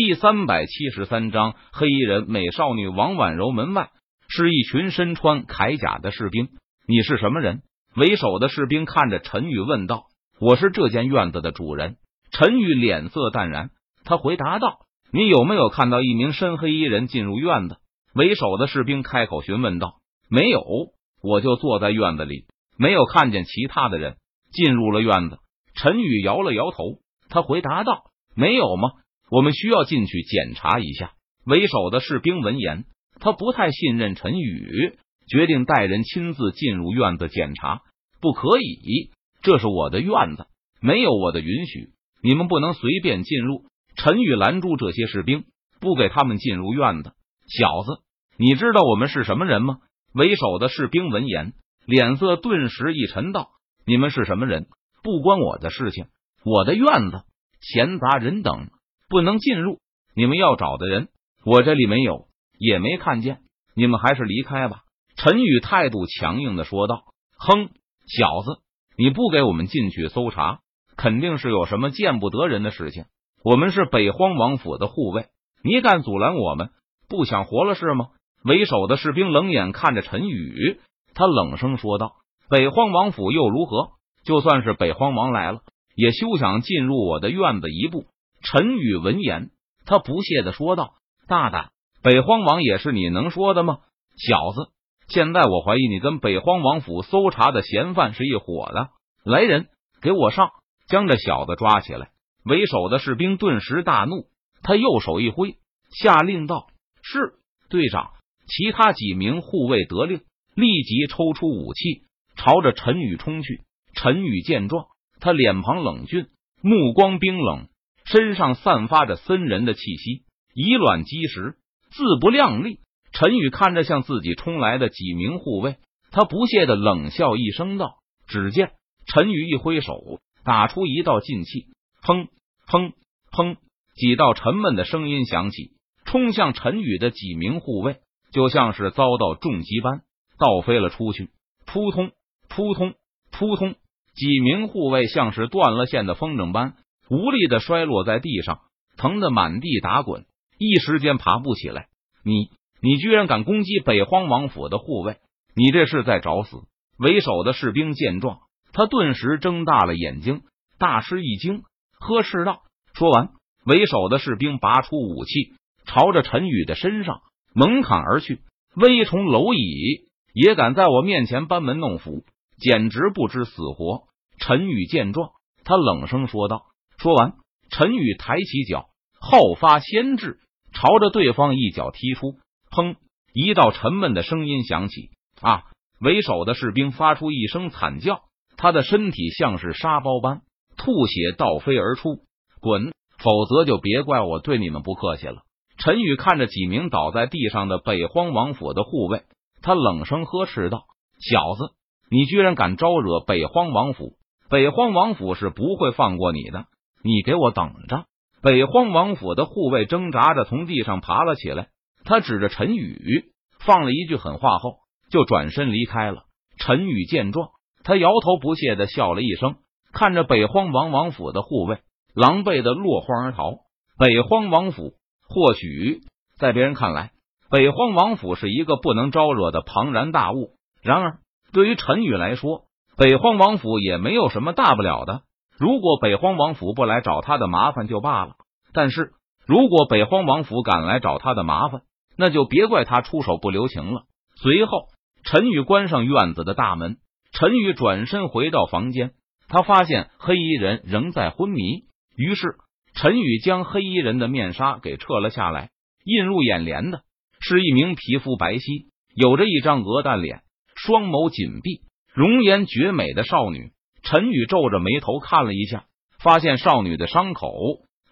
第三百七十三章黑衣人美少女王婉柔门外是一群身穿铠甲的士兵。你是什么人？为首的士兵看着陈宇问道：“我是这间院子的主人。”陈宇脸色淡然，他回答道：“你有没有看到一名深黑衣人进入院子？”为首的士兵开口询问道：“没有，我就坐在院子里，没有看见其他的人进入了院子。”陈宇摇了摇头，他回答道：“没有吗？”我们需要进去检查一下。为首的士兵闻言，他不太信任陈宇，决定带人亲自进入院子检查。不可以，这是我的院子，没有我的允许，你们不能随便进入。陈宇拦住这些士兵，不给他们进入院子。小子，你知道我们是什么人吗？为首的士兵闻言，脸色顿时一沉，道：“你们是什么人？不关我的事情。我的院子，闲杂人等。”不能进入。你们要找的人，我这里没有，也没看见。你们还是离开吧。”陈宇态度强硬的说道。“哼，小子，你不给我们进去搜查，肯定是有什么见不得人的事情。我们是北荒王府的护卫，你敢阻拦我们，不想活了是吗？”为首的士兵冷眼看着陈宇，他冷声说道：“北荒王府又如何？就算是北荒王来了，也休想进入我的院子一步。”陈宇闻言，他不屑的说道：“大胆！北荒王也是你能说的吗？小子，现在我怀疑你跟北荒王府搜查的嫌犯是一伙的。来人，给我上，将这小子抓起来！”为首的士兵顿时大怒，他右手一挥，下令道：“是队长！”其他几名护卫得令，立即抽出武器，朝着陈宇冲去。陈宇见状，他脸庞冷峻，目光冰冷。身上散发着森人的气息，以卵击石，自不量力。陈宇看着向自己冲来的几名护卫，他不屑的冷笑一声道：“只见陈宇一挥手，打出一道劲气，砰砰砰，几道沉闷的声音响起，冲向陈宇的几名护卫就像是遭到重击般倒飞了出去，扑通扑通扑通，几名护卫像是断了线的风筝般。无力的摔落在地上，疼得满地打滚，一时间爬不起来。你，你居然敢攻击北荒王府的护卫，你这是在找死！为首的士兵见状，他顿时睁大了眼睛，大吃一惊，呵斥道：“说完，为首的士兵拔出武器，朝着陈宇的身上猛砍而去。危虫蝼蚁也敢在我面前班门弄斧，简直不知死活！”陈宇见状，他冷声说道。说完，陈宇抬起脚，后发先至，朝着对方一脚踢出。砰！一道沉闷的声音响起。啊！为首的士兵发出一声惨叫，他的身体像是沙包般吐血倒飞而出。滚！否则就别怪我对你们不客气了。陈宇看着几名倒在地上的北荒王府的护卫，他冷声呵斥道：“小子，你居然敢招惹北荒王府！北荒王府是不会放过你的！”你给我等着！北荒王府的护卫挣扎着从地上爬了起来，他指着陈宇，放了一句狠话后，就转身离开了。陈宇见状，他摇头不屑的笑了一声，看着北荒王王府的护卫狼狈的落荒而逃。北荒王府或许在别人看来，北荒王府是一个不能招惹的庞然大物，然而对于陈宇来说，北荒王府也没有什么大不了的。如果北荒王府不来找他的麻烦就罢了，但是如果北荒王府敢来找他的麻烦，那就别怪他出手不留情了。随后，陈宇关上院子的大门，陈宇转身回到房间，他发现黑衣人仍在昏迷，于是陈宇将黑衣人的面纱给撤了下来，映入眼帘的是一名皮肤白皙、有着一张鹅蛋脸、双眸紧闭、容颜绝美的少女。陈宇皱着眉头看了一下，发现少女的伤口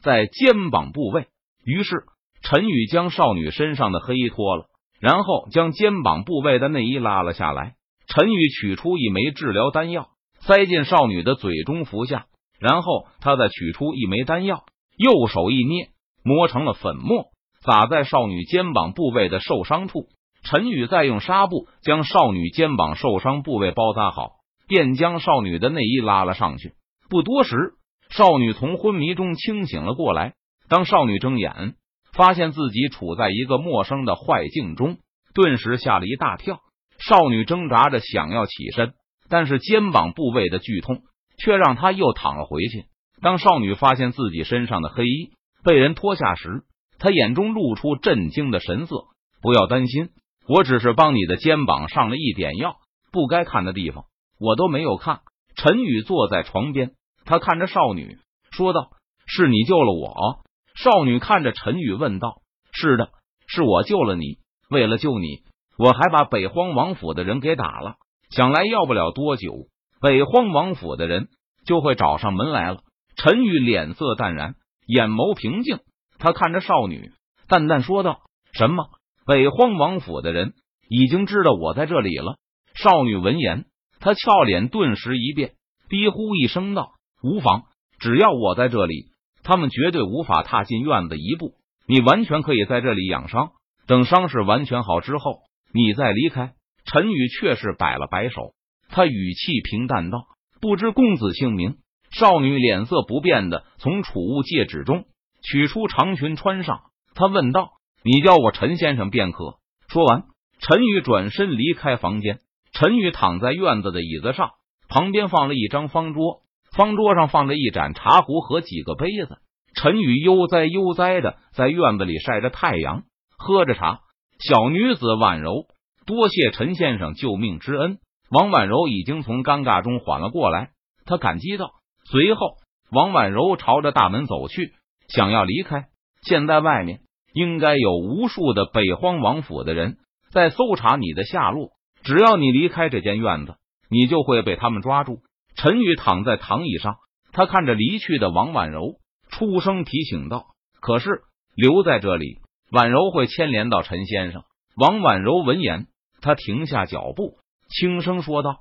在肩膀部位，于是陈宇将少女身上的黑衣脱了，然后将肩膀部位的内衣拉了下来。陈宇取出一枚治疗丹药，塞进少女的嘴中服下，然后他再取出一枚丹药，右手一捏，磨成了粉末，撒在少女肩膀部位的受伤处。陈宇再用纱布将少女肩膀受伤部位包扎好。便将少女的内衣拉了上去。不多时，少女从昏迷中清醒了过来。当少女睁眼，发现自己处在一个陌生的坏境中，顿时吓了一大跳。少女挣扎着想要起身，但是肩膀部位的剧痛却让她又躺了回去。当少女发现自己身上的黑衣被人脱下时，她眼中露出震惊的神色。不要担心，我只是帮你的肩膀上了一点药，不该看的地方我都没有看。陈宇坐在床边，他看着少女说道：“是你救了我。”少女看着陈宇问道：“是的，是我救了你。为了救你，我还把北荒王府的人给打了。想来要不了多久，北荒王府的人就会找上门来了。”陈宇脸色淡然，眼眸平静，他看着少女，淡淡说道：“什么？北荒王府的人已经知道我在这里了？”少女闻言，他俏脸顿时一变，低呼一声道：“无妨，只要我在这里。”他们绝对无法踏进院子一步。你完全可以在这里养伤，等伤势完全好之后，你再离开。陈宇却是摆了摆手，他语气平淡道：“不知公子姓名？”少女脸色不变的从储物戒指中取出长裙穿上，他问道：“你叫我陈先生便可。”说完，陈宇转身离开房间。陈宇躺在院子的椅子上，旁边放了一张方桌。方桌上放着一盏茶壶和几个杯子，陈宇悠哉悠哉的在院子里晒着太阳，喝着茶。小女子婉柔，多谢陈先生救命之恩。王婉柔已经从尴尬中缓了过来，她感激道。随后，王婉柔朝着大门走去，想要离开。现在外面应该有无数的北荒王府的人在搜查你的下落，只要你离开这间院子，你就会被他们抓住。陈宇躺在躺椅上，他看着离去的王婉柔，出声提醒道：“可是留在这里，婉柔会牵连到陈先生。”王婉柔闻言，他停下脚步，轻声说道：“